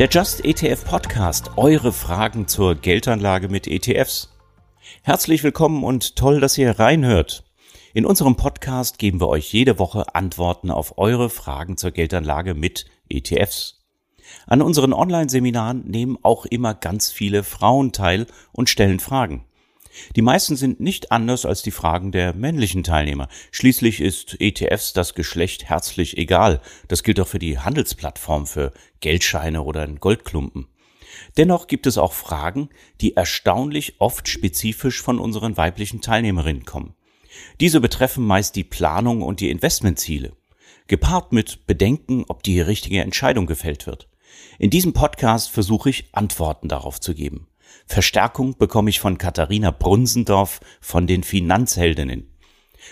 Der Just ETF Podcast, eure Fragen zur Geldanlage mit ETFs. Herzlich willkommen und toll, dass ihr reinhört. In unserem Podcast geben wir euch jede Woche Antworten auf eure Fragen zur Geldanlage mit ETFs. An unseren Online-Seminaren nehmen auch immer ganz viele Frauen teil und stellen Fragen. Die meisten sind nicht anders als die Fragen der männlichen Teilnehmer. Schließlich ist ETFs das Geschlecht herzlich egal. Das gilt auch für die Handelsplattform für Geldscheine oder Goldklumpen. Dennoch gibt es auch Fragen, die erstaunlich oft spezifisch von unseren weiblichen Teilnehmerinnen kommen. Diese betreffen meist die Planung und die Investmentziele, gepaart mit Bedenken, ob die richtige Entscheidung gefällt wird. In diesem Podcast versuche ich Antworten darauf zu geben. Verstärkung bekomme ich von Katharina Brunsendorf von den Finanzheldinnen.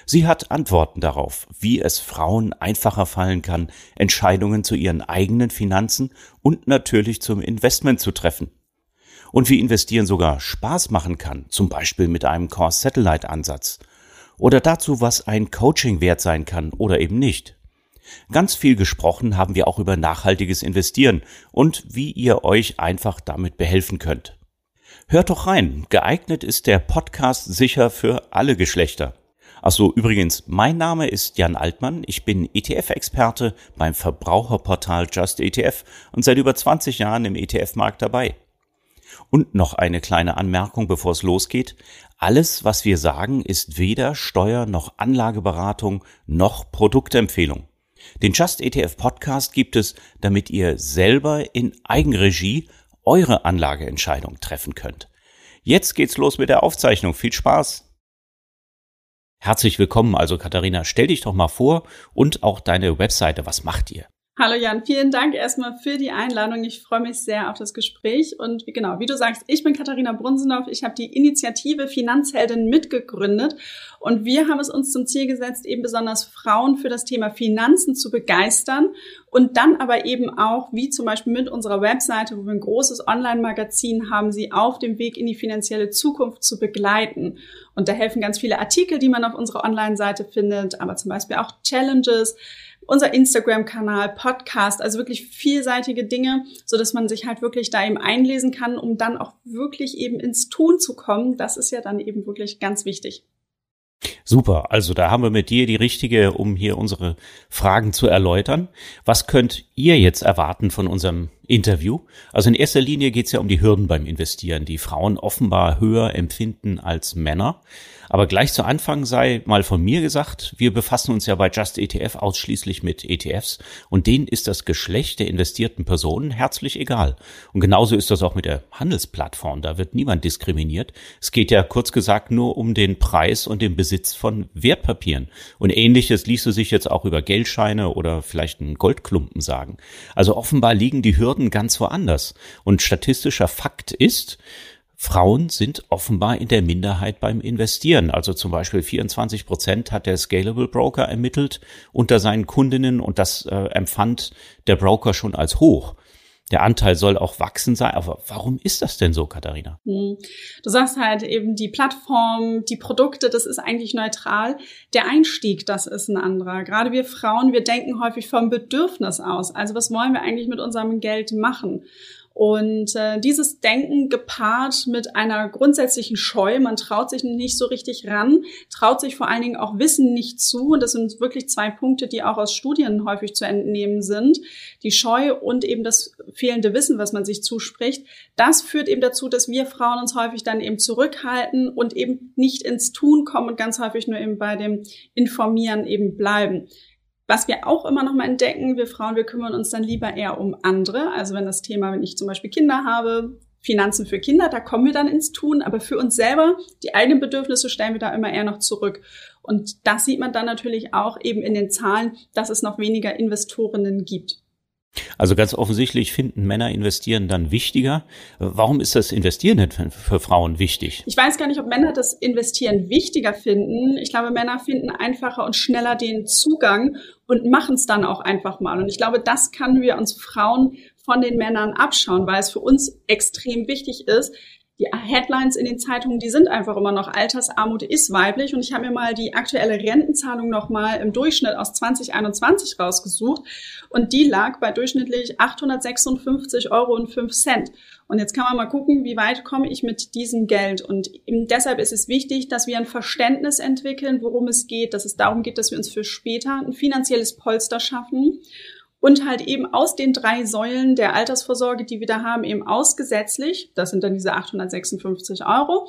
Sie hat Antworten darauf, wie es Frauen einfacher fallen kann, Entscheidungen zu ihren eigenen Finanzen und natürlich zum Investment zu treffen. Und wie investieren sogar Spaß machen kann, zum Beispiel mit einem Core-Satellite-Ansatz. Oder dazu, was ein Coaching wert sein kann oder eben nicht. Ganz viel gesprochen haben wir auch über nachhaltiges Investieren und wie ihr euch einfach damit behelfen könnt. Hört doch rein. Geeignet ist der Podcast sicher für alle Geschlechter. Achso, übrigens, mein Name ist Jan Altmann. Ich bin ETF-Experte beim Verbraucherportal Just ETF und seit über 20 Jahren im ETF-Markt dabei. Und noch eine kleine Anmerkung, bevor es losgeht. Alles, was wir sagen, ist weder Steuer- noch Anlageberatung noch Produktempfehlung. Den Just ETF Podcast gibt es, damit ihr selber in Eigenregie eure Anlageentscheidung treffen könnt. Jetzt geht's los mit der Aufzeichnung. Viel Spaß! Herzlich willkommen also Katharina, stell dich doch mal vor und auch deine Webseite, was macht ihr? Hallo Jan, vielen Dank erstmal für die Einladung. Ich freue mich sehr auf das Gespräch. Und wie, genau, wie du sagst, ich bin Katharina Brunsenhoff. Ich habe die Initiative Finanzheldin mitgegründet. Und wir haben es uns zum Ziel gesetzt, eben besonders Frauen für das Thema Finanzen zu begeistern. Und dann aber eben auch, wie zum Beispiel mit unserer Webseite, wo wir ein großes Online-Magazin haben, sie auf dem Weg in die finanzielle Zukunft zu begleiten. Und da helfen ganz viele Artikel, die man auf unserer Online-Seite findet, aber zum Beispiel auch Challenges unser Instagram-Kanal, Podcast, also wirklich vielseitige Dinge, so dass man sich halt wirklich da eben einlesen kann, um dann auch wirklich eben ins Tun zu kommen. Das ist ja dann eben wirklich ganz wichtig. Super, also da haben wir mit dir die richtige, um hier unsere Fragen zu erläutern. Was könnt ihr jetzt erwarten von unserem Interview? Also in erster Linie geht es ja um die Hürden beim Investieren, die Frauen offenbar höher empfinden als Männer. Aber gleich zu Anfang sei mal von mir gesagt, wir befassen uns ja bei Just ETF ausschließlich mit ETFs und denen ist das Geschlecht der investierten Personen herzlich egal. Und genauso ist das auch mit der Handelsplattform. Da wird niemand diskriminiert. Es geht ja kurz gesagt nur um den Preis und den Besitz von Wertpapieren. Und ähnliches ließe sich jetzt auch über Geldscheine oder vielleicht einen Goldklumpen sagen. Also offenbar liegen die Hürden ganz woanders. Und statistischer Fakt ist, Frauen sind offenbar in der Minderheit beim Investieren. Also zum Beispiel 24 Prozent hat der Scalable Broker ermittelt unter seinen Kundinnen und das äh, empfand der Broker schon als hoch. Der Anteil soll auch wachsen sein. Aber warum ist das denn so, Katharina? Hm. Du sagst halt eben, die Plattform, die Produkte, das ist eigentlich neutral. Der Einstieg, das ist ein anderer. Gerade wir Frauen, wir denken häufig vom Bedürfnis aus. Also was wollen wir eigentlich mit unserem Geld machen? Und äh, dieses Denken gepaart mit einer grundsätzlichen Scheu, man traut sich nicht so richtig ran, traut sich vor allen Dingen auch Wissen nicht zu. Und das sind wirklich zwei Punkte, die auch aus Studien häufig zu entnehmen sind. Die Scheu und eben das fehlende Wissen, was man sich zuspricht. Das führt eben dazu, dass wir Frauen uns häufig dann eben zurückhalten und eben nicht ins Tun kommen und ganz häufig nur eben bei dem Informieren eben bleiben. Was wir auch immer noch mal entdecken, wir Frauen, wir kümmern uns dann lieber eher um andere. Also wenn das Thema, wenn ich zum Beispiel Kinder habe, Finanzen für Kinder, da kommen wir dann ins Tun, aber für uns selber, die eigenen Bedürfnisse stellen wir da immer eher noch zurück. Und das sieht man dann natürlich auch eben in den Zahlen, dass es noch weniger Investorinnen gibt. Also ganz offensichtlich finden Männer investieren dann wichtiger. Warum ist das Investieren denn für Frauen wichtig? Ich weiß gar nicht, ob Männer das Investieren wichtiger finden. Ich glaube, Männer finden einfacher und schneller den Zugang und machen es dann auch einfach mal. Und ich glaube, das können wir uns Frauen von den Männern abschauen, weil es für uns extrem wichtig ist, die Headlines in den Zeitungen, die sind einfach immer noch Altersarmut ist weiblich und ich habe mir mal die aktuelle Rentenzahlung nochmal im Durchschnitt aus 2021 rausgesucht und die lag bei durchschnittlich 856 Euro und 5 Cent. Und jetzt kann man mal gucken, wie weit komme ich mit diesem Geld. Und deshalb ist es wichtig, dass wir ein Verständnis entwickeln, worum es geht, dass es darum geht, dass wir uns für später ein finanzielles Polster schaffen und halt eben aus den drei Säulen der Altersvorsorge, die wir da haben, eben ausgesetzlich, das sind dann diese 856 Euro,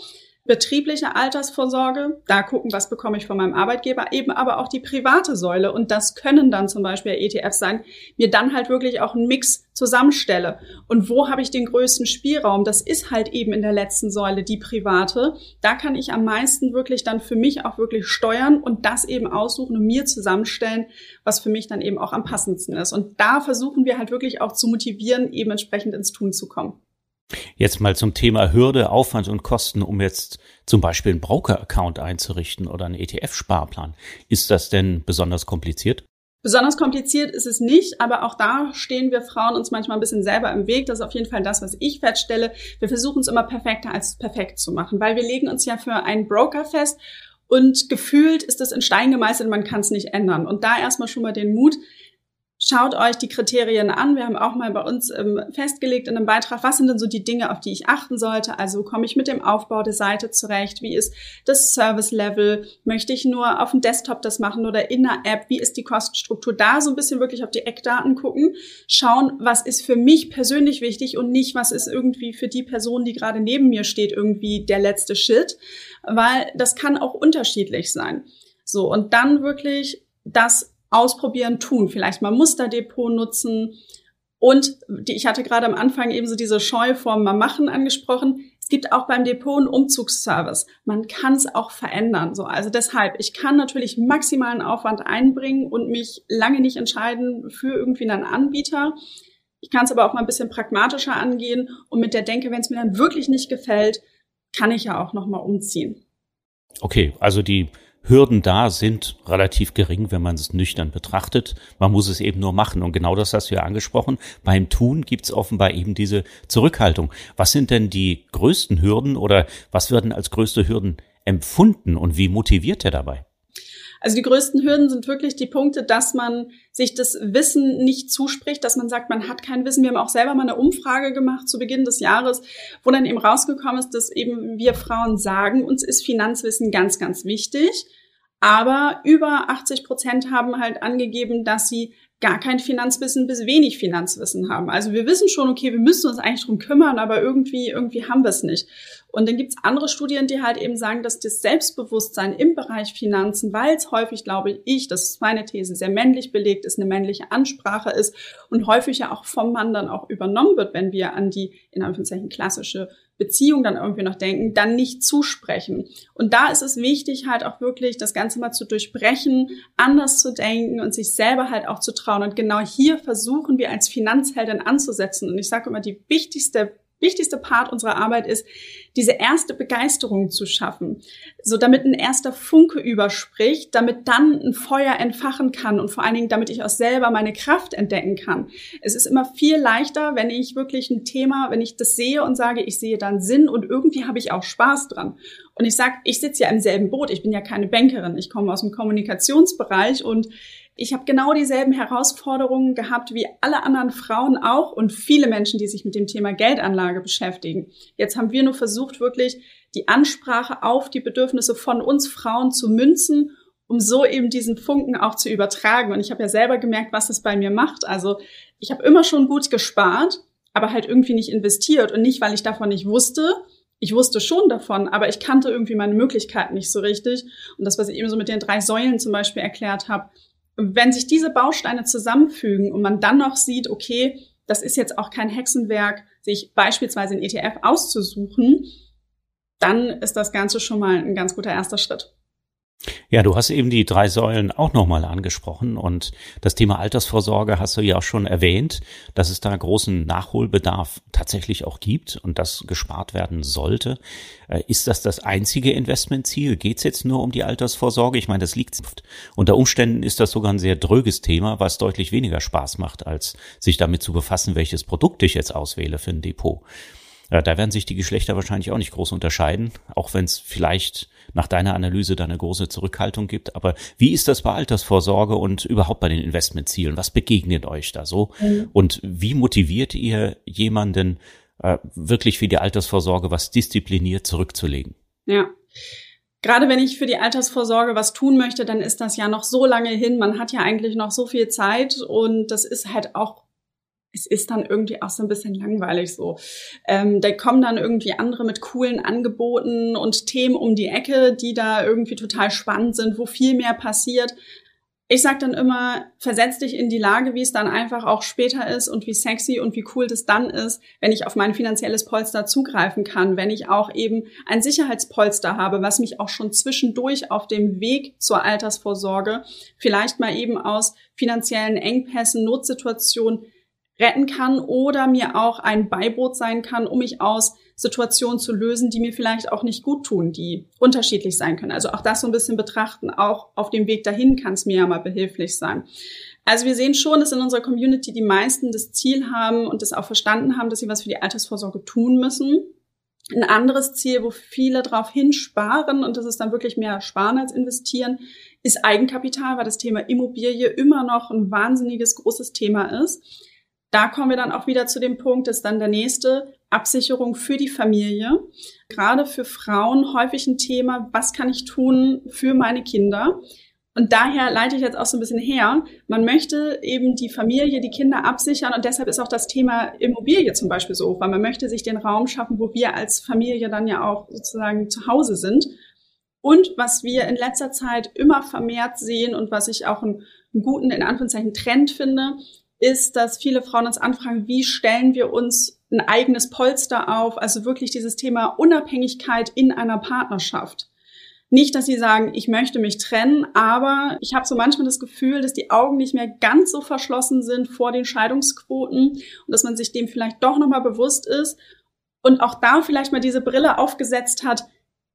betriebliche Altersvorsorge, da gucken, was bekomme ich von meinem Arbeitgeber, eben aber auch die private Säule. Und das können dann zum Beispiel ETFs sein, mir dann halt wirklich auch einen Mix zusammenstelle. Und wo habe ich den größten Spielraum? Das ist halt eben in der letzten Säule die private. Da kann ich am meisten wirklich dann für mich auch wirklich steuern und das eben aussuchen und mir zusammenstellen, was für mich dann eben auch am passendsten ist. Und da versuchen wir halt wirklich auch zu motivieren, eben entsprechend ins Tun zu kommen. Jetzt mal zum Thema Hürde, Aufwand und Kosten, um jetzt zum Beispiel einen Broker-Account einzurichten oder einen ETF-Sparplan. Ist das denn besonders kompliziert? Besonders kompliziert ist es nicht, aber auch da stehen wir Frauen uns manchmal ein bisschen selber im Weg. Das ist auf jeden Fall das, was ich feststelle. Wir versuchen es immer perfekter als perfekt zu machen, weil wir legen uns ja für einen Broker fest und gefühlt ist es in Stein gemeißelt, man kann es nicht ändern. Und da erstmal schon mal den Mut, Schaut euch die Kriterien an. Wir haben auch mal bei uns ähm, festgelegt in einem Beitrag, was sind denn so die Dinge, auf die ich achten sollte. Also komme ich mit dem Aufbau der Seite zurecht? Wie ist das Service-Level? Möchte ich nur auf dem Desktop das machen oder in der App? Wie ist die Kostenstruktur? Da so ein bisschen wirklich auf die Eckdaten gucken. Schauen, was ist für mich persönlich wichtig und nicht, was ist irgendwie für die Person, die gerade neben mir steht, irgendwie der letzte Shit. Weil das kann auch unterschiedlich sein. So, und dann wirklich das ausprobieren, tun. Vielleicht mal Musterdepot nutzen. Und die, ich hatte gerade am Anfang eben so diese Scheu vorm mal machen angesprochen. Es gibt auch beim Depot einen Umzugsservice. Man kann es auch verändern. So, also deshalb, ich kann natürlich maximalen Aufwand einbringen und mich lange nicht entscheiden für irgendwie einen Anbieter. Ich kann es aber auch mal ein bisschen pragmatischer angehen und mit der Denke, wenn es mir dann wirklich nicht gefällt, kann ich ja auch noch umziehen. Okay, also die Hürden da sind relativ gering, wenn man es nüchtern betrachtet. Man muss es eben nur machen. Und genau das hast du ja angesprochen. Beim Tun gibt es offenbar eben diese Zurückhaltung. Was sind denn die größten Hürden oder was werden als größte Hürden empfunden und wie motiviert er dabei? Also die größten Hürden sind wirklich die Punkte, dass man sich das Wissen nicht zuspricht, dass man sagt, man hat kein Wissen. Wir haben auch selber mal eine Umfrage gemacht zu Beginn des Jahres, wo dann eben rausgekommen ist, dass eben wir Frauen sagen, uns ist Finanzwissen ganz, ganz wichtig. Aber über 80 Prozent haben halt angegeben, dass sie gar kein Finanzwissen bis wenig Finanzwissen haben. Also wir wissen schon, okay, wir müssen uns eigentlich drum kümmern, aber irgendwie, irgendwie haben wir es nicht. Und dann gibt's andere Studien, die halt eben sagen, dass das Selbstbewusstsein im Bereich Finanzen, weil es häufig, glaube ich, das ist meine These, sehr männlich belegt ist, eine männliche Ansprache ist und häufig ja auch vom Mann dann auch übernommen wird, wenn wir an die, in Anführungszeichen, klassische Beziehung dann irgendwie noch denken, dann nicht zusprechen. Und da ist es wichtig, halt auch wirklich das Ganze mal zu durchbrechen, anders zu denken und sich selber halt auch zu trauen. Und genau hier versuchen wir als Finanzheldin anzusetzen. Und ich sage immer, die wichtigste wichtigste Part unserer Arbeit ist, diese erste Begeisterung zu schaffen, so damit ein erster Funke überspricht, damit dann ein Feuer entfachen kann und vor allen Dingen, damit ich auch selber meine Kraft entdecken kann. Es ist immer viel leichter, wenn ich wirklich ein Thema, wenn ich das sehe und sage, ich sehe dann Sinn und irgendwie habe ich auch Spaß dran. Und ich sage, ich sitze ja im selben Boot, ich bin ja keine Bankerin, ich komme aus dem Kommunikationsbereich und ich habe genau dieselben Herausforderungen gehabt wie alle anderen Frauen auch und viele Menschen, die sich mit dem Thema Geldanlage beschäftigen. Jetzt haben wir nur versucht, wirklich die Ansprache auf die Bedürfnisse von uns Frauen zu münzen, um so eben diesen Funken auch zu übertragen. Und ich habe ja selber gemerkt, was es bei mir macht. Also ich habe immer schon gut gespart, aber halt irgendwie nicht investiert und nicht, weil ich davon nicht wusste, ich wusste schon davon, aber ich kannte irgendwie meine Möglichkeiten nicht so richtig. Und das, was ich eben so mit den drei Säulen zum Beispiel erklärt habe, wenn sich diese Bausteine zusammenfügen und man dann noch sieht, okay, das ist jetzt auch kein Hexenwerk, sich beispielsweise ein ETF auszusuchen, dann ist das Ganze schon mal ein ganz guter erster Schritt. Ja, du hast eben die drei Säulen auch nochmal angesprochen und das Thema Altersvorsorge hast du ja auch schon erwähnt, dass es da großen Nachholbedarf tatsächlich auch gibt und das gespart werden sollte. Äh, ist das das einzige Investmentziel? Geht es jetzt nur um die Altersvorsorge? Ich meine, das liegt unter Umständen ist das sogar ein sehr dröges Thema, was deutlich weniger Spaß macht, als sich damit zu befassen, welches Produkt ich jetzt auswähle für ein Depot. Ja, da werden sich die Geschlechter wahrscheinlich auch nicht groß unterscheiden, auch wenn es vielleicht nach deiner Analyse da eine große Zurückhaltung gibt. Aber wie ist das bei Altersvorsorge und überhaupt bei den Investmentzielen? Was begegnet euch da so? Mhm. Und wie motiviert ihr jemanden, äh, wirklich für die Altersvorsorge was diszipliniert zurückzulegen? Ja. Gerade wenn ich für die Altersvorsorge was tun möchte, dann ist das ja noch so lange hin. Man hat ja eigentlich noch so viel Zeit und das ist halt auch es ist dann irgendwie auch so ein bisschen langweilig so. Ähm, da kommen dann irgendwie andere mit coolen Angeboten und Themen um die Ecke, die da irgendwie total spannend sind, wo viel mehr passiert. Ich sag dann immer, versetz dich in die Lage, wie es dann einfach auch später ist und wie sexy und wie cool das dann ist, wenn ich auf mein finanzielles Polster zugreifen kann, wenn ich auch eben ein Sicherheitspolster habe, was mich auch schon zwischendurch auf dem Weg zur Altersvorsorge vielleicht mal eben aus finanziellen Engpässen, Notsituationen retten kann oder mir auch ein Beiboot sein kann, um mich aus Situationen zu lösen, die mir vielleicht auch nicht gut tun, die unterschiedlich sein können. Also auch das so ein bisschen betrachten, auch auf dem Weg dahin kann es mir ja mal behilflich sein. Also wir sehen schon, dass in unserer Community die meisten das Ziel haben und das auch verstanden haben, dass sie was für die Altersvorsorge tun müssen. Ein anderes Ziel, wo viele darauf hinsparen, und das ist dann wirklich mehr Sparen als Investieren, ist Eigenkapital, weil das Thema Immobilie immer noch ein wahnsinniges großes Thema ist da kommen wir dann auch wieder zu dem Punkt, dass dann der nächste Absicherung für die Familie. Gerade für Frauen häufig ein Thema, was kann ich tun für meine Kinder? Und daher leite ich jetzt auch so ein bisschen her. Man möchte eben die Familie, die Kinder absichern und deshalb ist auch das Thema Immobilie zum Beispiel so weil man möchte sich den Raum schaffen, wo wir als Familie dann ja auch sozusagen zu Hause sind. Und was wir in letzter Zeit immer vermehrt sehen und was ich auch einen guten, in Anführungszeichen, Trend finde, ist, dass viele Frauen uns anfragen, wie stellen wir uns ein eigenes Polster auf, also wirklich dieses Thema Unabhängigkeit in einer Partnerschaft. Nicht, dass sie sagen, ich möchte mich trennen, aber ich habe so manchmal das Gefühl, dass die Augen nicht mehr ganz so verschlossen sind vor den Scheidungsquoten und dass man sich dem vielleicht doch nochmal bewusst ist und auch da vielleicht mal diese Brille aufgesetzt hat,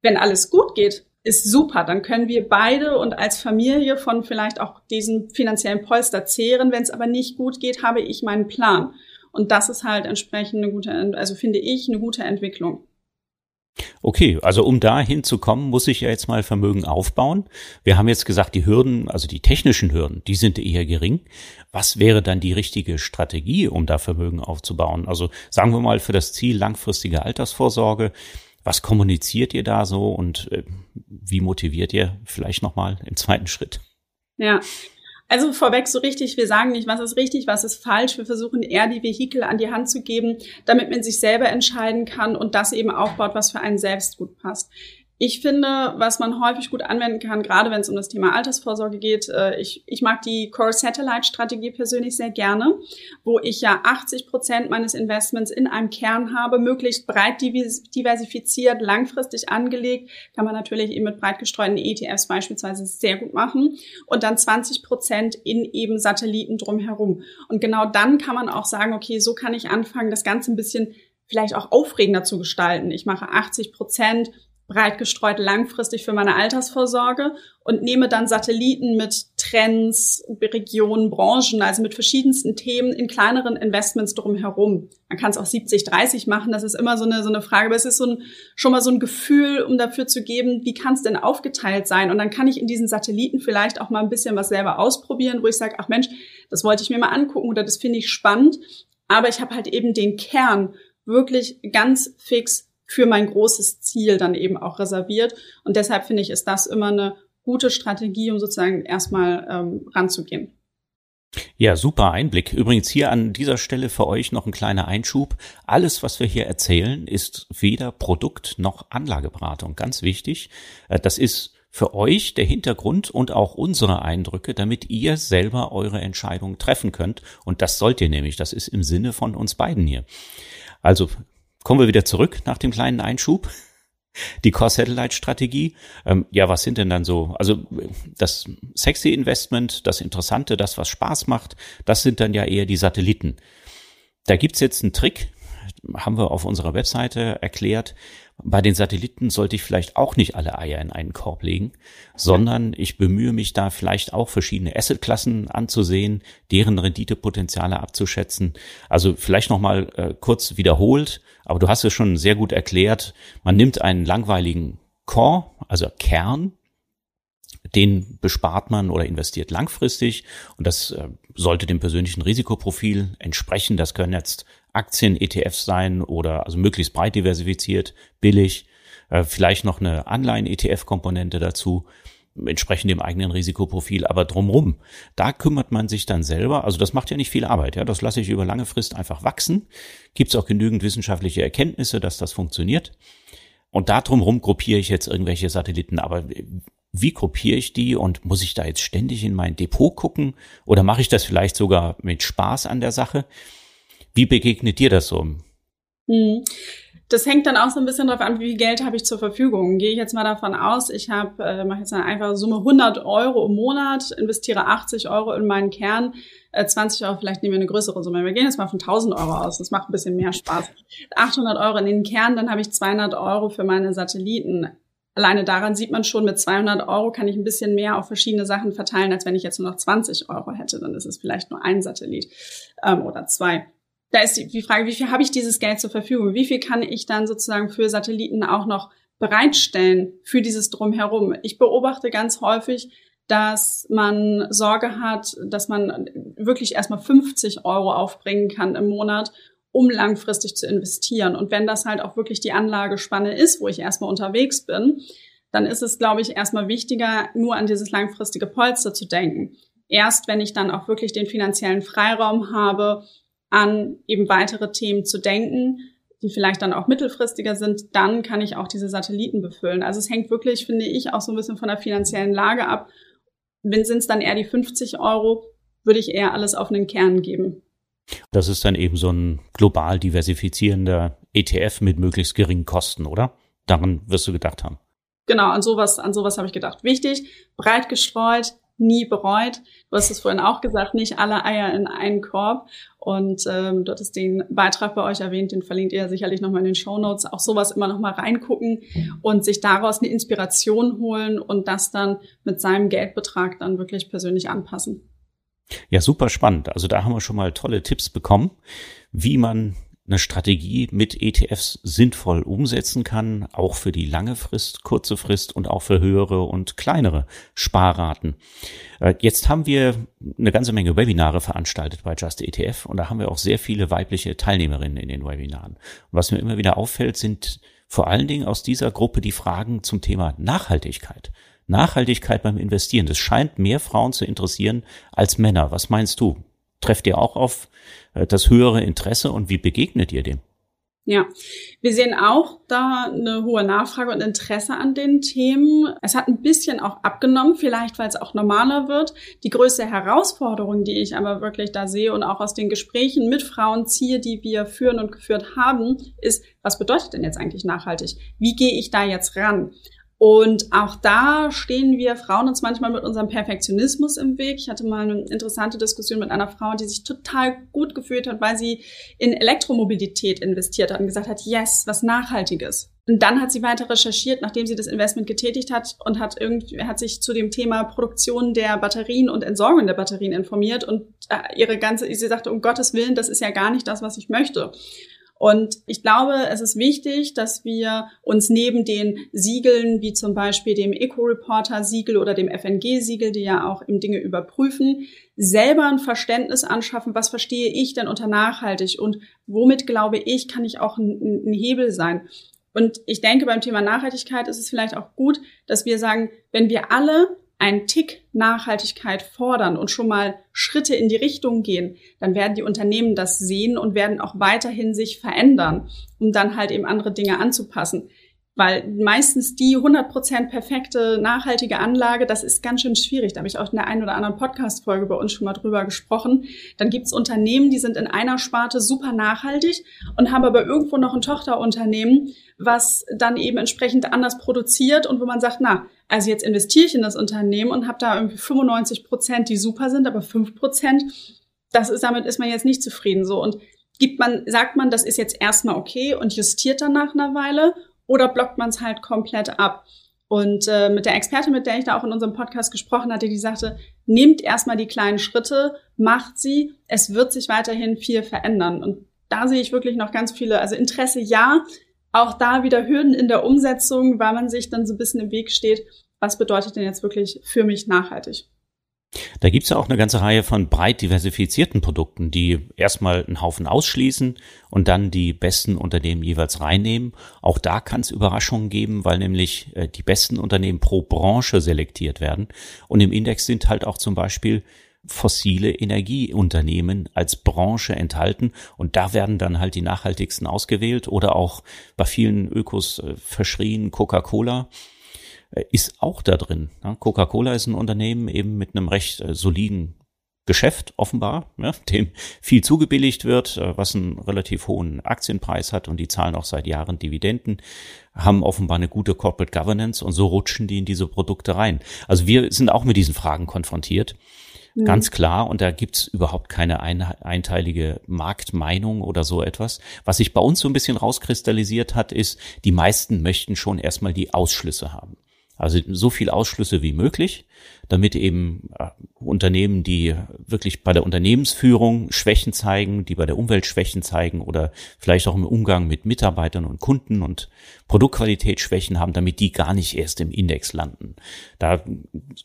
wenn alles gut geht, ist super. Dann können wir beide und als Familie von vielleicht auch diesem finanziellen Polster zehren. Wenn es aber nicht gut geht, habe ich meinen Plan. Und das ist halt entsprechend eine gute, also finde ich, eine gute Entwicklung. Okay, also um da hinzukommen, muss ich ja jetzt mal Vermögen aufbauen. Wir haben jetzt gesagt, die Hürden, also die technischen Hürden, die sind eher gering. Was wäre dann die richtige Strategie, um da Vermögen aufzubauen? Also sagen wir mal für das Ziel langfristige Altersvorsorge. Was kommuniziert ihr da so und äh, wie motiviert ihr vielleicht nochmal im zweiten Schritt? Ja, also vorweg so richtig, wir sagen nicht, was ist richtig, was ist falsch. Wir versuchen eher die Vehikel an die Hand zu geben, damit man sich selber entscheiden kann und das eben aufbaut, was für einen selbst gut passt. Ich finde, was man häufig gut anwenden kann, gerade wenn es um das Thema Altersvorsorge geht, äh, ich, ich mag die Core Satellite Strategie persönlich sehr gerne, wo ich ja 80 Prozent meines Investments in einem Kern habe, möglichst breit diversifiziert, langfristig angelegt, kann man natürlich eben mit breit gestreuten ETFs beispielsweise sehr gut machen und dann 20 Prozent in eben Satelliten drumherum. Und genau dann kann man auch sagen, okay, so kann ich anfangen, das Ganze ein bisschen vielleicht auch aufregender zu gestalten. Ich mache 80 Prozent breit gestreut langfristig für meine Altersvorsorge und nehme dann Satelliten mit Trends, Regionen, Branchen, also mit verschiedensten Themen in kleineren Investments drumherum. Man kann es auch 70-30 machen, das ist immer so eine, so eine Frage, aber es ist so ein, schon mal so ein Gefühl, um dafür zu geben, wie kann es denn aufgeteilt sein? Und dann kann ich in diesen Satelliten vielleicht auch mal ein bisschen was selber ausprobieren, wo ich sage, ach Mensch, das wollte ich mir mal angucken oder das finde ich spannend, aber ich habe halt eben den Kern wirklich ganz fix für mein großes Ziel dann eben auch reserviert. Und deshalb finde ich, ist das immer eine gute Strategie, um sozusagen erstmal ähm, ranzugehen. Ja, super Einblick. Übrigens hier an dieser Stelle für euch noch ein kleiner Einschub. Alles, was wir hier erzählen, ist weder Produkt noch Anlageberatung. Ganz wichtig. Äh, das ist für euch der Hintergrund und auch unsere Eindrücke, damit ihr selber eure Entscheidungen treffen könnt. Und das sollt ihr nämlich. Das ist im Sinne von uns beiden hier. Also Kommen wir wieder zurück nach dem kleinen Einschub. Die Core-Satellite-Strategie. Ähm, ja, was sind denn dann so? Also das sexy Investment, das Interessante, das, was Spaß macht, das sind dann ja eher die Satelliten. Da gibt's jetzt einen Trick, haben wir auf unserer Webseite erklärt, bei den Satelliten sollte ich vielleicht auch nicht alle Eier in einen Korb legen, sondern ich bemühe mich da vielleicht auch verschiedene Assetklassen anzusehen, deren Renditepotenziale abzuschätzen. Also vielleicht nochmal äh, kurz wiederholt, aber du hast es schon sehr gut erklärt. Man nimmt einen langweiligen Core, also Kern, den bespart man oder investiert langfristig und das äh, sollte dem persönlichen Risikoprofil entsprechen. Das können jetzt Aktien, ETFs sein oder also möglichst breit diversifiziert, billig, äh, vielleicht noch eine Anleihen-ETF-Komponente dazu, entsprechend dem eigenen Risikoprofil, aber drumrum, da kümmert man sich dann selber, also das macht ja nicht viel Arbeit, ja, das lasse ich über lange Frist einfach wachsen, gibt es auch genügend wissenschaftliche Erkenntnisse, dass das funktioniert. Und da drumrum gruppiere ich jetzt irgendwelche Satelliten, aber wie gruppiere ich die und muss ich da jetzt ständig in mein Depot gucken? Oder mache ich das vielleicht sogar mit Spaß an der Sache? Wie begegnet dir das so? Hm. Das hängt dann auch so ein bisschen darauf an, wie viel Geld habe ich zur Verfügung. Gehe ich jetzt mal davon aus, ich habe, äh, mache jetzt eine einfache Summe 100 Euro im Monat, investiere 80 Euro in meinen Kern, äh, 20 Euro, vielleicht nehmen wir eine größere Summe. Wir gehen jetzt mal von 1000 Euro aus, das macht ein bisschen mehr Spaß. 800 Euro in den Kern, dann habe ich 200 Euro für meine Satelliten. Alleine daran sieht man schon, mit 200 Euro kann ich ein bisschen mehr auf verschiedene Sachen verteilen, als wenn ich jetzt nur noch 20 Euro hätte. Dann ist es vielleicht nur ein Satellit ähm, oder zwei da ist die Frage, wie viel habe ich dieses Geld zur Verfügung? Wie viel kann ich dann sozusagen für Satelliten auch noch bereitstellen für dieses Drumherum? Ich beobachte ganz häufig, dass man Sorge hat, dass man wirklich erstmal 50 Euro aufbringen kann im Monat, um langfristig zu investieren. Und wenn das halt auch wirklich die Anlagespanne ist, wo ich erstmal unterwegs bin, dann ist es, glaube ich, erstmal wichtiger, nur an dieses langfristige Polster zu denken. Erst wenn ich dann auch wirklich den finanziellen Freiraum habe, an eben weitere Themen zu denken, die vielleicht dann auch mittelfristiger sind, dann kann ich auch diese Satelliten befüllen. Also es hängt wirklich, finde ich, auch so ein bisschen von der finanziellen Lage ab. Wenn sind es dann eher die 50 Euro, würde ich eher alles auf einen Kern geben. Das ist dann eben so ein global diversifizierender ETF mit möglichst geringen Kosten, oder? Daran wirst du gedacht haben. Genau, an sowas, an sowas habe ich gedacht. Wichtig, breit gestreut, nie bereut. Du hast es vorhin auch gesagt, nicht alle Eier in einen Korb. Und ähm, dort ist den Beitrag bei euch erwähnt, den verlinkt ihr sicherlich nochmal in den Show Notes. Auch sowas immer nochmal reingucken und sich daraus eine Inspiration holen und das dann mit seinem Geldbetrag dann wirklich persönlich anpassen. Ja, super spannend. Also da haben wir schon mal tolle Tipps bekommen, wie man eine Strategie mit ETFs sinnvoll umsetzen kann, auch für die lange Frist, kurze Frist und auch für höhere und kleinere Sparraten. Äh, jetzt haben wir eine ganze Menge Webinare veranstaltet bei Just ETF und da haben wir auch sehr viele weibliche Teilnehmerinnen in den Webinaren. Und was mir immer wieder auffällt, sind vor allen Dingen aus dieser Gruppe die Fragen zum Thema Nachhaltigkeit. Nachhaltigkeit beim Investieren. Das scheint mehr Frauen zu interessieren als Männer. Was meinst du? Trefft ihr auch auf äh, das höhere Interesse und wie begegnet ihr dem? Ja, wir sehen auch da eine hohe Nachfrage und Interesse an den Themen. Es hat ein bisschen auch abgenommen, vielleicht weil es auch normaler wird. Die größte Herausforderung, die ich aber wirklich da sehe und auch aus den Gesprächen mit Frauen ziehe, die wir führen und geführt haben, ist, was bedeutet denn jetzt eigentlich nachhaltig? Wie gehe ich da jetzt ran? Und auch da stehen wir Frauen uns manchmal mit unserem Perfektionismus im Weg. Ich hatte mal eine interessante Diskussion mit einer Frau, die sich total gut gefühlt hat, weil sie in Elektromobilität investiert hat und gesagt hat, yes, was Nachhaltiges. Und dann hat sie weiter recherchiert, nachdem sie das Investment getätigt hat und hat irgendwie, hat sich zu dem Thema Produktion der Batterien und Entsorgung der Batterien informiert und äh, ihre ganze, sie sagte, um Gottes Willen, das ist ja gar nicht das, was ich möchte. Und ich glaube, es ist wichtig, dass wir uns neben den Siegeln, wie zum Beispiel dem Eco-Reporter-Siegel oder dem FNG-Siegel, die ja auch im Dinge überprüfen, selber ein Verständnis anschaffen, was verstehe ich denn unter nachhaltig und womit glaube ich, kann ich auch ein, ein Hebel sein. Und ich denke, beim Thema Nachhaltigkeit ist es vielleicht auch gut, dass wir sagen, wenn wir alle einen Tick Nachhaltigkeit fordern und schon mal Schritte in die Richtung gehen, dann werden die Unternehmen das sehen und werden auch weiterhin sich verändern, um dann halt eben andere Dinge anzupassen. Weil meistens die 100% perfekte, nachhaltige Anlage, das ist ganz schön schwierig. Da habe ich auch in der einen oder anderen Podcast-Folge bei uns schon mal drüber gesprochen. Dann gibt's Unternehmen, die sind in einer Sparte super nachhaltig und haben aber irgendwo noch ein Tochterunternehmen, was dann eben entsprechend anders produziert und wo man sagt, na, also jetzt investiere ich in das Unternehmen und habe da irgendwie 95 Prozent, die super sind, aber 5 Prozent, das ist, damit ist man jetzt nicht zufrieden so. Und gibt man, sagt man, das ist jetzt erstmal okay und justiert dann nach einer Weile oder blockt man es halt komplett ab? Und äh, mit der Expertin, mit der ich da auch in unserem Podcast gesprochen hatte, die sagte, nehmt erstmal die kleinen Schritte, macht sie, es wird sich weiterhin viel verändern. Und da sehe ich wirklich noch ganz viele, also Interesse ja, auch da wieder Hürden in der Umsetzung, weil man sich dann so ein bisschen im Weg steht, was bedeutet denn jetzt wirklich für mich nachhaltig? Da gibt's ja auch eine ganze Reihe von breit diversifizierten Produkten, die erstmal einen Haufen ausschließen und dann die besten Unternehmen jeweils reinnehmen. Auch da kann es Überraschungen geben, weil nämlich äh, die besten Unternehmen pro Branche selektiert werden. Und im Index sind halt auch zum Beispiel fossile Energieunternehmen als Branche enthalten und da werden dann halt die nachhaltigsten ausgewählt oder auch bei vielen Ökos äh, verschrien Coca-Cola äh, ist auch da drin. Coca-Cola ist ein Unternehmen eben mit einem recht äh, soliden Geschäft offenbar, ja, dem viel zugebilligt wird, was einen relativ hohen Aktienpreis hat und die zahlen auch seit Jahren Dividenden, haben offenbar eine gute Corporate Governance und so rutschen die in diese Produkte rein. Also wir sind auch mit diesen Fragen konfrontiert. Mhm. Ganz klar, und da gibt's überhaupt keine ein, einteilige Marktmeinung oder so etwas. Was sich bei uns so ein bisschen rauskristallisiert hat, ist, die meisten möchten schon erstmal die Ausschlüsse haben. Also so viel Ausschlüsse wie möglich, damit eben äh, Unternehmen, die wirklich bei der Unternehmensführung Schwächen zeigen, die bei der Umwelt Schwächen zeigen oder vielleicht auch im Umgang mit Mitarbeitern und Kunden und Produktqualität Schwächen haben, damit die gar nicht erst im Index landen. Da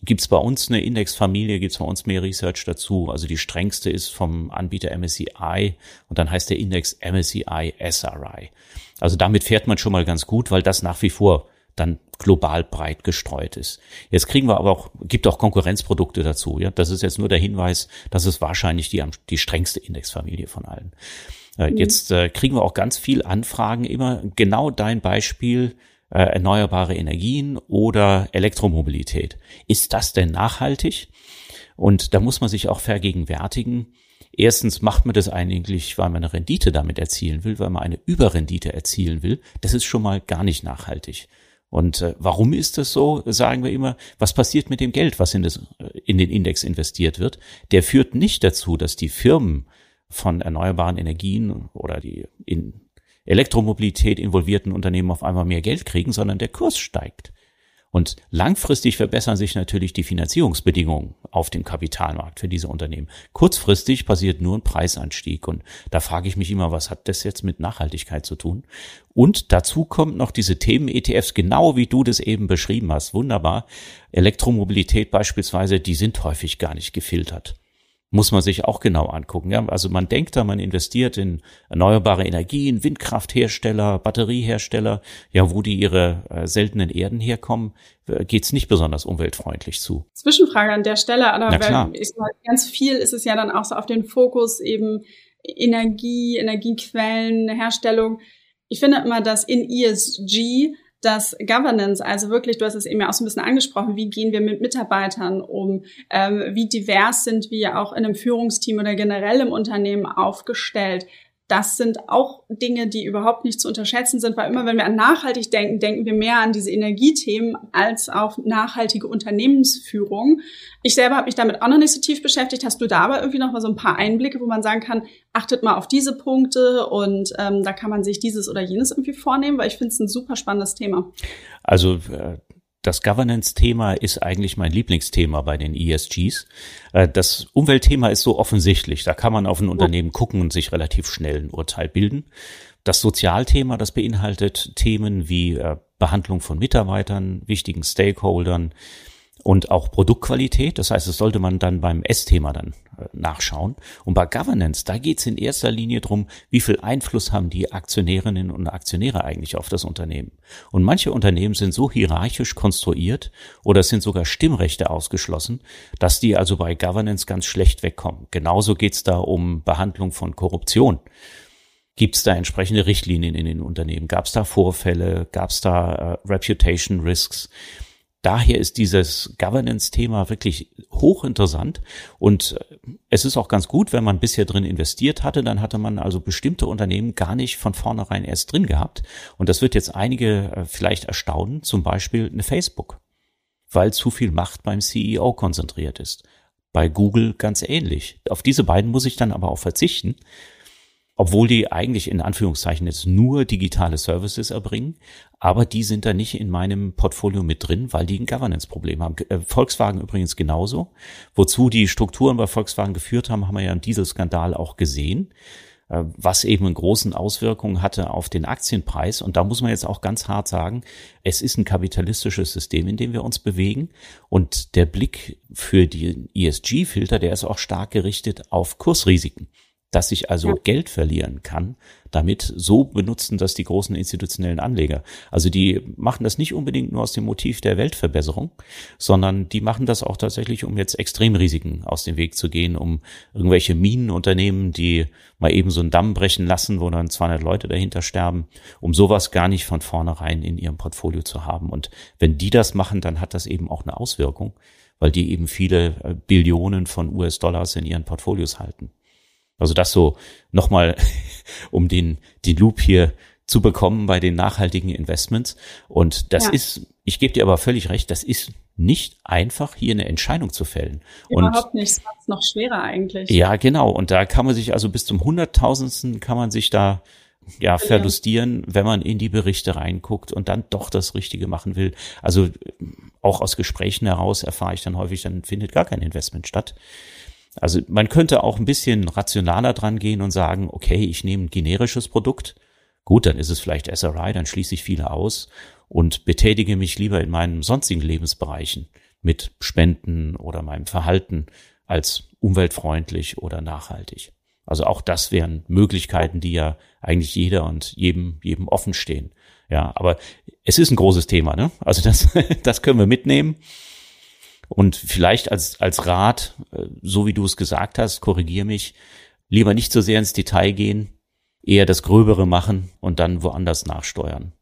gibt's bei uns eine Indexfamilie, gibt's bei uns mehr Research dazu. Also die strengste ist vom Anbieter MSCI und dann heißt der Index MSCI SRI. Also damit fährt man schon mal ganz gut, weil das nach wie vor dann global breit gestreut ist. Jetzt kriegen wir aber auch, gibt auch Konkurrenzprodukte dazu. Ja, das ist jetzt nur der Hinweis, dass es wahrscheinlich die, die strengste Indexfamilie von allen. Äh, mhm. Jetzt äh, kriegen wir auch ganz viel Anfragen immer genau dein Beispiel äh, erneuerbare Energien oder Elektromobilität. Ist das denn nachhaltig? Und da muss man sich auch vergegenwärtigen. Erstens macht man das eigentlich, weil man eine Rendite damit erzielen will, weil man eine Überrendite erzielen will. Das ist schon mal gar nicht nachhaltig. Und äh, warum ist das so, sagen wir immer, was passiert mit dem Geld, was in, das, äh, in den Index investiert wird? Der führt nicht dazu, dass die Firmen von erneuerbaren Energien oder die in Elektromobilität involvierten Unternehmen auf einmal mehr Geld kriegen, sondern der Kurs steigt. Und langfristig verbessern sich natürlich die Finanzierungsbedingungen auf dem Kapitalmarkt für diese Unternehmen. Kurzfristig passiert nur ein Preisanstieg. Und da frage ich mich immer, was hat das jetzt mit Nachhaltigkeit zu tun? Und dazu kommt noch diese Themen-ETFs, genau wie du das eben beschrieben hast. Wunderbar. Elektromobilität beispielsweise, die sind häufig gar nicht gefiltert muss man sich auch genau angucken. Ja? Also man denkt da, man investiert in erneuerbare Energien, Windkrafthersteller, Batteriehersteller, ja, wo die ihre äh, seltenen Erden herkommen, äh, geht's nicht besonders umweltfreundlich zu. Zwischenfrage an der Stelle, aber weil ich, ganz viel ist es ja dann auch so auf den Fokus eben Energie, Energiequellen, Herstellung. Ich finde immer, dass in ESG dass Governance, also wirklich, du hast es eben ja auch so ein bisschen angesprochen, wie gehen wir mit Mitarbeitern um, ähm, wie divers sind wir auch in einem Führungsteam oder generell im Unternehmen aufgestellt, das sind auch Dinge, die überhaupt nicht zu unterschätzen sind, weil immer wenn wir an nachhaltig denken, denken wir mehr an diese Energiethemen als auf nachhaltige Unternehmensführung. Ich selber habe mich damit auch noch nicht so tief beschäftigt. Hast du da aber irgendwie noch mal so ein paar Einblicke, wo man sagen kann, achtet mal auf diese Punkte und ähm, da kann man sich dieses oder jenes irgendwie vornehmen, weil ich finde es ein super spannendes Thema. Also äh das Governance-Thema ist eigentlich mein Lieblingsthema bei den ESGs. Äh, das Umweltthema ist so offensichtlich. Da kann man auf ein Unternehmen gucken und sich relativ schnell ein Urteil bilden. Das Sozialthema, das beinhaltet Themen wie äh, Behandlung von Mitarbeitern, wichtigen Stakeholdern, und auch Produktqualität. Das heißt, das sollte man dann beim S-Thema dann nachschauen. Und bei Governance, da geht es in erster Linie drum, wie viel Einfluss haben die Aktionärinnen und Aktionäre eigentlich auf das Unternehmen. Und manche Unternehmen sind so hierarchisch konstruiert oder sind sogar Stimmrechte ausgeschlossen, dass die also bei Governance ganz schlecht wegkommen. Genauso geht es da um Behandlung von Korruption. Gibt es da entsprechende Richtlinien in den Unternehmen? Gab es da Vorfälle? Gab es da äh, Reputation Risks? Daher ist dieses Governance-Thema wirklich hochinteressant und äh, es ist auch ganz gut, wenn man bisher drin investiert hatte, dann hatte man also bestimmte Unternehmen gar nicht von vornherein erst drin gehabt und das wird jetzt einige äh, vielleicht erstaunen, zum Beispiel eine Facebook, weil zu viel Macht beim CEO konzentriert ist. Bei Google ganz ähnlich. Auf diese beiden muss ich dann aber auch verzichten. Obwohl die eigentlich in Anführungszeichen jetzt nur digitale Services erbringen, aber die sind da nicht in meinem Portfolio mit drin, weil die ein Governance-Problem haben. Äh, Volkswagen übrigens genauso. Wozu die Strukturen bei Volkswagen geführt haben, haben wir ja im Dieselskandal auch gesehen. Äh, was eben einen großen Auswirkungen hatte auf den Aktienpreis. Und da muss man jetzt auch ganz hart sagen, es ist ein kapitalistisches System, in dem wir uns bewegen. Und der Blick für die ESG-Filter, der ist auch stark gerichtet auf Kursrisiken dass ich also ja. Geld verlieren kann, damit so benutzen das die großen institutionellen Anleger. Also die machen das nicht unbedingt nur aus dem Motiv der Weltverbesserung, sondern die machen das auch tatsächlich, um jetzt Extremrisiken aus dem Weg zu gehen, um irgendwelche Minenunternehmen, die mal eben so einen Damm brechen lassen, wo dann 200 Leute dahinter sterben, um sowas gar nicht von vornherein in ihrem Portfolio zu haben. Und wenn die das machen, dann hat das eben auch eine Auswirkung, weil die eben viele äh, Billionen von US-Dollars in ihren Portfolios halten. Also das so nochmal, um den, den Loop hier zu bekommen bei den nachhaltigen Investments. Und das ja. ist, ich gebe dir aber völlig recht, das ist nicht einfach, hier eine Entscheidung zu fällen. Überhaupt nicht, es macht noch schwerer eigentlich. Ja, genau. Und da kann man sich also bis zum Hunderttausendsten kann man sich da ja verlustieren, wenn man in die Berichte reinguckt und dann doch das Richtige machen will. Also auch aus Gesprächen heraus erfahre ich dann häufig, dann findet gar kein Investment statt. Also man könnte auch ein bisschen rationaler dran gehen und sagen, okay, ich nehme ein generisches Produkt. Gut, dann ist es vielleicht SRI, dann schließe ich viele aus und betätige mich lieber in meinen sonstigen Lebensbereichen mit Spenden oder meinem Verhalten als umweltfreundlich oder nachhaltig. Also auch das wären Möglichkeiten, die ja eigentlich jeder und jedem, jedem offen stehen. Ja, aber es ist ein großes Thema, ne? Also das, das können wir mitnehmen. Und vielleicht als, als Rat, äh, so wie du es gesagt hast, korrigier mich, lieber nicht so sehr ins Detail gehen, eher das Gröbere machen und dann woanders nachsteuern.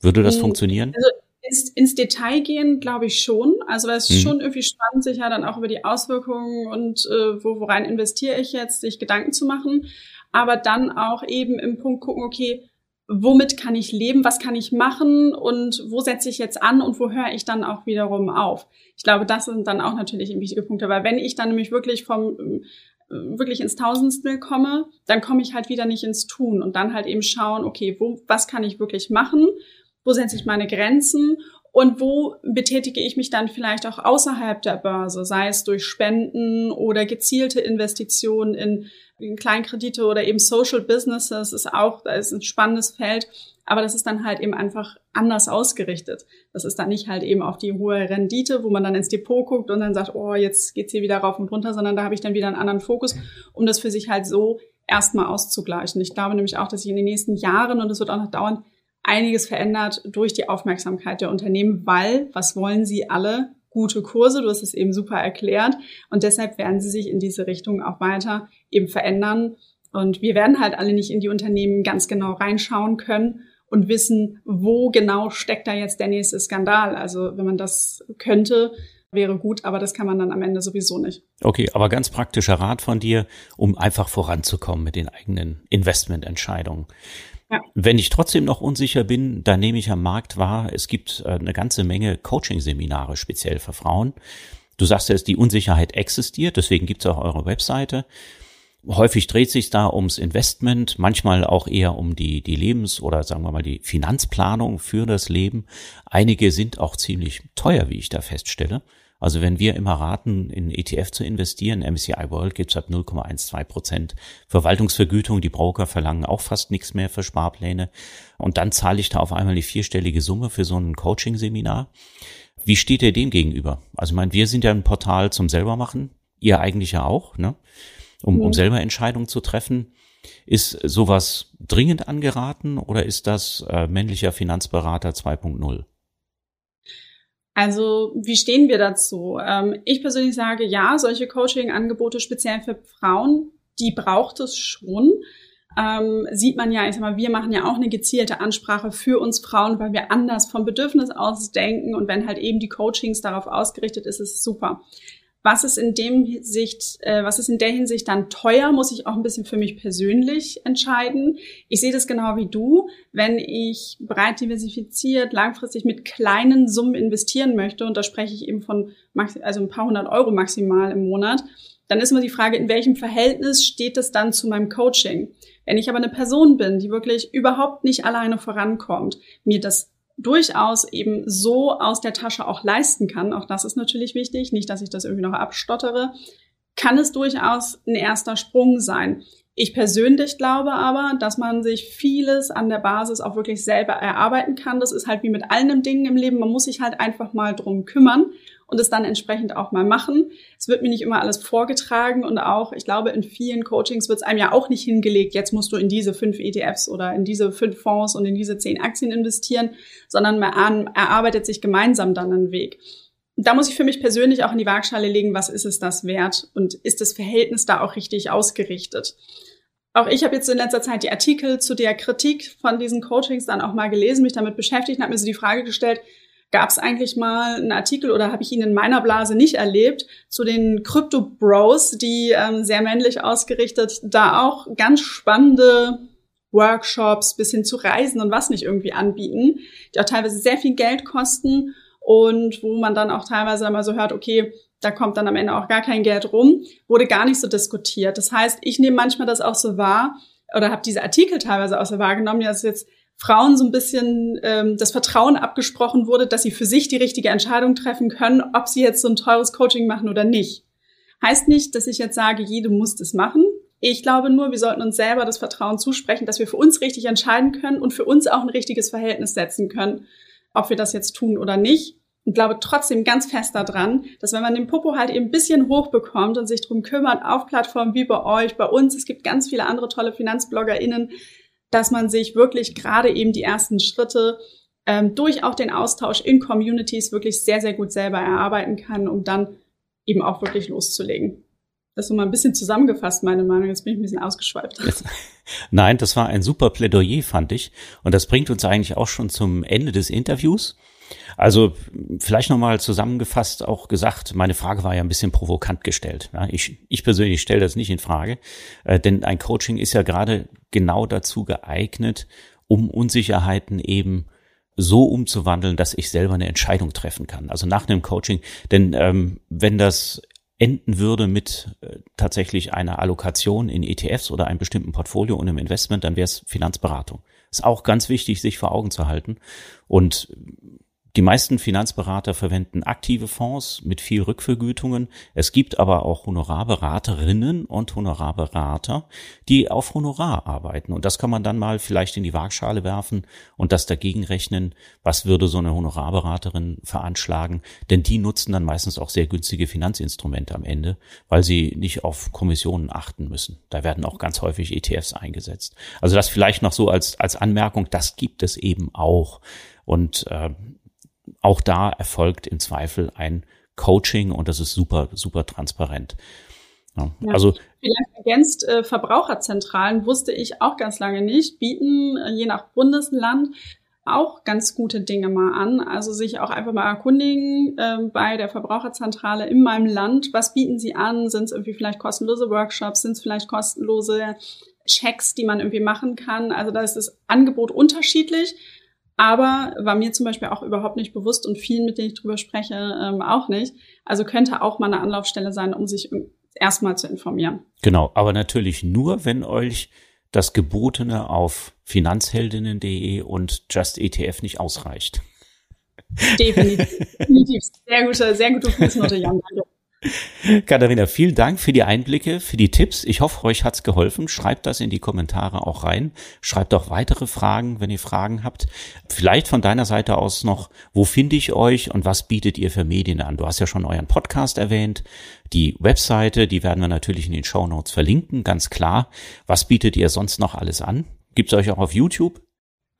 Würde das hm, funktionieren? Also ins, ins Detail gehen, glaube ich schon. Also es ist hm. schon irgendwie spannend, sich ja dann auch über die Auswirkungen und äh, wo, worein investiere ich jetzt, sich Gedanken zu machen. Aber dann auch eben im Punkt gucken, okay, womit kann ich leben, was kann ich machen und wo setze ich jetzt an und wo höre ich dann auch wiederum auf. Ich glaube, das sind dann auch natürlich wichtige Punkte, weil wenn ich dann nämlich wirklich vom äh, wirklich ins Tausendstel komme, dann komme ich halt wieder nicht ins Tun und dann halt eben schauen, okay, wo, was kann ich wirklich machen, wo setze ich meine Grenzen und wo betätige ich mich dann vielleicht auch außerhalb der Börse, sei es durch Spenden oder gezielte Investitionen in, in Kleinkredite oder eben Social Businesses ist auch, da ist ein spannendes Feld. Aber das ist dann halt eben einfach anders ausgerichtet. Das ist dann nicht halt eben auf die hohe Rendite, wo man dann ins Depot guckt und dann sagt, oh, jetzt geht's hier wieder rauf und runter, sondern da habe ich dann wieder einen anderen Fokus, um das für sich halt so erstmal auszugleichen. Ich glaube nämlich auch, dass ich in den nächsten Jahren, und das wird auch noch dauern, einiges verändert durch die Aufmerksamkeit der Unternehmen, weil, was wollen sie alle? Gute Kurse, du hast es eben super erklärt. Und deshalb werden sie sich in diese Richtung auch weiter eben verändern. Und wir werden halt alle nicht in die Unternehmen ganz genau reinschauen können und wissen, wo genau steckt da jetzt der nächste Skandal. Also wenn man das könnte, wäre gut, aber das kann man dann am Ende sowieso nicht. Okay, aber ganz praktischer Rat von dir, um einfach voranzukommen mit den eigenen Investmententscheidungen. Wenn ich trotzdem noch unsicher bin, dann nehme ich am Markt wahr, es gibt äh, eine ganze Menge Coaching-Seminare speziell für Frauen. Du sagst ja, die Unsicherheit existiert, deswegen gibt es auch eure Webseite. Häufig dreht sich da ums Investment, manchmal auch eher um die, die Lebens- oder sagen wir mal die Finanzplanung für das Leben. Einige sind auch ziemlich teuer, wie ich da feststelle. Also wenn wir immer raten, in ETF zu investieren, MSCI World gibt's ab 0,12 Prozent Verwaltungsvergütung. Die Broker verlangen auch fast nichts mehr für Sparpläne. Und dann zahle ich da auf einmal die vierstellige Summe für so ein Coaching-Seminar. Wie steht ihr dem gegenüber? Also ich meine, wir sind ja ein Portal zum selbermachen. Ihr eigentlich ja auch, ne? Um, um selber Entscheidungen zu treffen. Ist sowas dringend angeraten oder ist das äh, männlicher Finanzberater 2.0? Also wie stehen wir dazu? Ähm, ich persönlich sage ja, solche Coaching-Angebote speziell für Frauen, die braucht es schon. Ähm, sieht man ja, ich sag mal, wir machen ja auch eine gezielte Ansprache für uns Frauen, weil wir anders vom Bedürfnis aus denken und wenn halt eben die Coachings darauf ausgerichtet ist, ist es super. Was ist in dem Hinsicht, äh, was ist in der Hinsicht dann teuer, muss ich auch ein bisschen für mich persönlich entscheiden. Ich sehe das genau wie du. Wenn ich breit diversifiziert, langfristig mit kleinen Summen investieren möchte, und da spreche ich eben von also ein paar hundert Euro maximal im Monat, dann ist immer die Frage, in welchem Verhältnis steht es dann zu meinem Coaching? Wenn ich aber eine Person bin, die wirklich überhaupt nicht alleine vorankommt, mir das durchaus eben so aus der Tasche auch leisten kann, auch das ist natürlich wichtig, nicht, dass ich das irgendwie noch abstottere, kann es durchaus ein erster Sprung sein. Ich persönlich glaube aber, dass man sich vieles an der Basis auch wirklich selber erarbeiten kann. Das ist halt wie mit allen Dingen im Leben. Man muss sich halt einfach mal drum kümmern und es dann entsprechend auch mal machen. Es wird mir nicht immer alles vorgetragen und auch, ich glaube, in vielen Coachings wird es einem ja auch nicht hingelegt, jetzt musst du in diese fünf ETFs oder in diese fünf Fonds und in diese zehn Aktien investieren, sondern man erarbeitet sich gemeinsam dann einen Weg. Da muss ich für mich persönlich auch in die Waagschale legen, was ist es das wert und ist das Verhältnis da auch richtig ausgerichtet. Auch ich habe jetzt in letzter Zeit die Artikel zu der Kritik von diesen Coachings dann auch mal gelesen, mich damit beschäftigt und habe mir so die Frage gestellt, Gab es eigentlich mal einen Artikel oder habe ich ihn in meiner Blase nicht erlebt zu den Crypto Bros, die ähm, sehr männlich ausgerichtet da auch ganz spannende Workshops bis hin zu Reisen und was nicht irgendwie anbieten, die auch teilweise sehr viel Geld kosten und wo man dann auch teilweise einmal so hört, okay, da kommt dann am Ende auch gar kein Geld rum, wurde gar nicht so diskutiert. Das heißt, ich nehme manchmal das auch so wahr oder habe diese Artikel teilweise auch so wahrgenommen, ja, das ist jetzt Frauen so ein bisschen ähm, das Vertrauen abgesprochen wurde, dass sie für sich die richtige Entscheidung treffen können, ob sie jetzt so ein teures Coaching machen oder nicht. Heißt nicht, dass ich jetzt sage, jede muss das machen. Ich glaube nur, wir sollten uns selber das Vertrauen zusprechen, dass wir für uns richtig entscheiden können und für uns auch ein richtiges Verhältnis setzen können, ob wir das jetzt tun oder nicht. Und glaube trotzdem ganz fest daran, dass wenn man den Popo halt eben ein bisschen hochbekommt und sich drum kümmert auf Plattformen wie bei euch, bei uns, es gibt ganz viele andere tolle FinanzbloggerInnen, dass man sich wirklich gerade eben die ersten Schritte ähm, durch auch den Austausch in Communities wirklich sehr, sehr gut selber erarbeiten kann, um dann eben auch wirklich loszulegen. Das ist so mal ein bisschen zusammengefasst, meine Meinung. Jetzt bin ich ein bisschen ausgeschweift. Nein, das war ein super Plädoyer, fand ich. Und das bringt uns eigentlich auch schon zum Ende des Interviews. Also vielleicht nochmal zusammengefasst auch gesagt, meine Frage war ja ein bisschen provokant gestellt. Ich, ich persönlich stelle das nicht in Frage, äh, denn ein Coaching ist ja gerade genau dazu geeignet, um Unsicherheiten eben so umzuwandeln, dass ich selber eine Entscheidung treffen kann. Also nach einem Coaching, denn ähm, wenn das enden würde mit äh, tatsächlich einer Allokation in ETFs oder einem bestimmten Portfolio und einem Investment, dann wäre es Finanzberatung. Ist auch ganz wichtig, sich vor Augen zu halten. Und die meisten Finanzberater verwenden aktive Fonds mit viel Rückvergütungen. Es gibt aber auch Honorarberaterinnen und Honorarberater, die auf Honorar arbeiten. Und das kann man dann mal vielleicht in die Waagschale werfen und das dagegen rechnen. Was würde so eine Honorarberaterin veranschlagen? Denn die nutzen dann meistens auch sehr günstige Finanzinstrumente am Ende, weil sie nicht auf Kommissionen achten müssen. Da werden auch ganz häufig ETFs eingesetzt. Also das vielleicht noch so als, als Anmerkung, das gibt es eben auch. Und äh, auch da erfolgt im Zweifel ein Coaching und das ist super, super transparent. Ja, ja, also vielleicht ergänzt äh, Verbraucherzentralen wusste ich auch ganz lange nicht, bieten äh, je nach Bundesland auch ganz gute Dinge mal an. Also sich auch einfach mal erkundigen äh, bei der Verbraucherzentrale in meinem Land, was bieten sie an? Sind es irgendwie vielleicht kostenlose Workshops? Sind es vielleicht kostenlose Checks, die man irgendwie machen kann? Also da ist das Angebot unterschiedlich. Aber war mir zum Beispiel auch überhaupt nicht bewusst und vielen, mit denen ich drüber spreche, ähm, auch nicht. Also könnte auch mal eine Anlaufstelle sein, um sich erstmal zu informieren. Genau, aber natürlich nur, wenn euch das Gebotene auf finanzheldinnen.de und justetf nicht ausreicht. Definitiv. Sehr gute, sehr gute Fußnote, Jan. Danke. Katharina, vielen Dank für die Einblicke, für die Tipps. Ich hoffe, euch hat's geholfen. Schreibt das in die Kommentare auch rein. Schreibt auch weitere Fragen, wenn ihr Fragen habt. Vielleicht von deiner Seite aus noch, wo finde ich euch und was bietet ihr für Medien an? Du hast ja schon euren Podcast erwähnt. Die Webseite, die werden wir natürlich in den Show Notes verlinken, ganz klar. Was bietet ihr sonst noch alles an? Gibt's euch auch auf YouTube?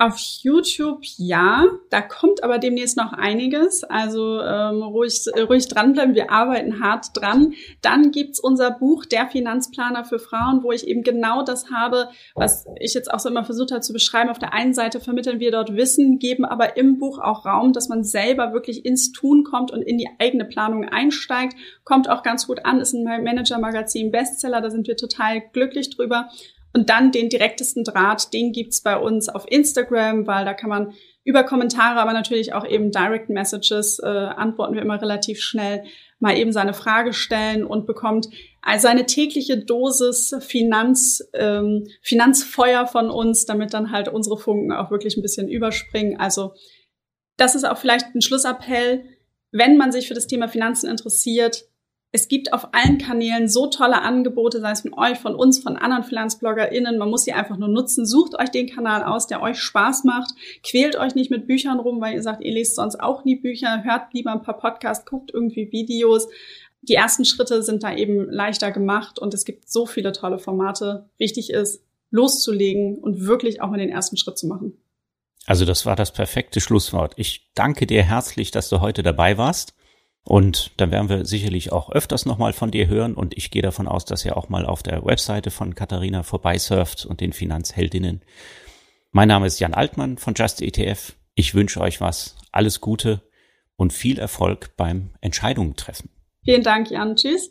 Auf YouTube ja, da kommt aber demnächst noch einiges. Also ähm, ruhig, ruhig dranbleiben, wir arbeiten hart dran. Dann gibt's unser Buch Der Finanzplaner für Frauen, wo ich eben genau das habe, was ich jetzt auch so immer versucht habe zu beschreiben. Auf der einen Seite vermitteln wir dort Wissen, geben aber im Buch auch Raum, dass man selber wirklich ins Tun kommt und in die eigene Planung einsteigt. Kommt auch ganz gut an, ist ein Manager-Magazin Bestseller, da sind wir total glücklich drüber. Und dann den direktesten Draht, den gibt's bei uns auf Instagram, weil da kann man über Kommentare, aber natürlich auch eben Direct Messages äh, antworten wir immer relativ schnell, mal eben seine Frage stellen und bekommt also eine tägliche Dosis Finanz, ähm, Finanzfeuer von uns, damit dann halt unsere Funken auch wirklich ein bisschen überspringen. Also das ist auch vielleicht ein Schlussappell. Wenn man sich für das Thema Finanzen interessiert, es gibt auf allen Kanälen so tolle Angebote, sei es von euch, von uns, von anderen FinanzbloggerInnen. Man muss sie einfach nur nutzen. Sucht euch den Kanal aus, der euch Spaß macht. Quält euch nicht mit Büchern rum, weil ihr sagt, ihr lest sonst auch nie Bücher. Hört lieber ein paar Podcasts, guckt irgendwie Videos. Die ersten Schritte sind da eben leichter gemacht und es gibt so viele tolle Formate. Wichtig ist, loszulegen und wirklich auch mal den ersten Schritt zu machen. Also das war das perfekte Schlusswort. Ich danke dir herzlich, dass du heute dabei warst. Und dann werden wir sicherlich auch öfters nochmal von dir hören und ich gehe davon aus, dass ihr auch mal auf der Webseite von Katharina vorbeisurft und den Finanzheldinnen. Mein Name ist Jan Altmann von Just ETF. Ich wünsche euch was, alles Gute und viel Erfolg beim Entscheidungen treffen. Vielen Dank, Jan. Tschüss.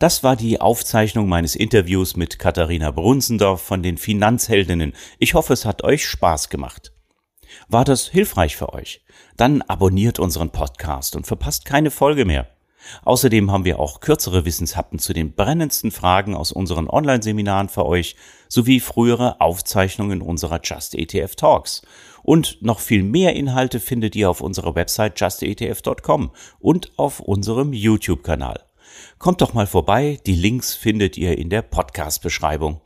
Das war die Aufzeichnung meines Interviews mit Katharina Brunsendorf von den Finanzheldinnen. Ich hoffe, es hat euch Spaß gemacht. War das hilfreich für euch? Dann abonniert unseren Podcast und verpasst keine Folge mehr. Außerdem haben wir auch kürzere Wissenshappen zu den brennendsten Fragen aus unseren Online-Seminaren für euch, sowie frühere Aufzeichnungen unserer Just ETF Talks. Und noch viel mehr Inhalte findet ihr auf unserer Website justetf.com und auf unserem YouTube-Kanal. Kommt doch mal vorbei, die Links findet ihr in der Podcast-Beschreibung.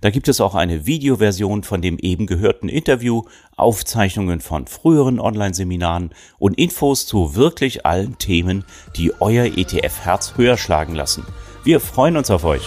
Da gibt es auch eine Videoversion von dem eben gehörten Interview, Aufzeichnungen von früheren Online-Seminaren und Infos zu wirklich allen Themen, die euer ETF-Herz höher schlagen lassen. Wir freuen uns auf euch.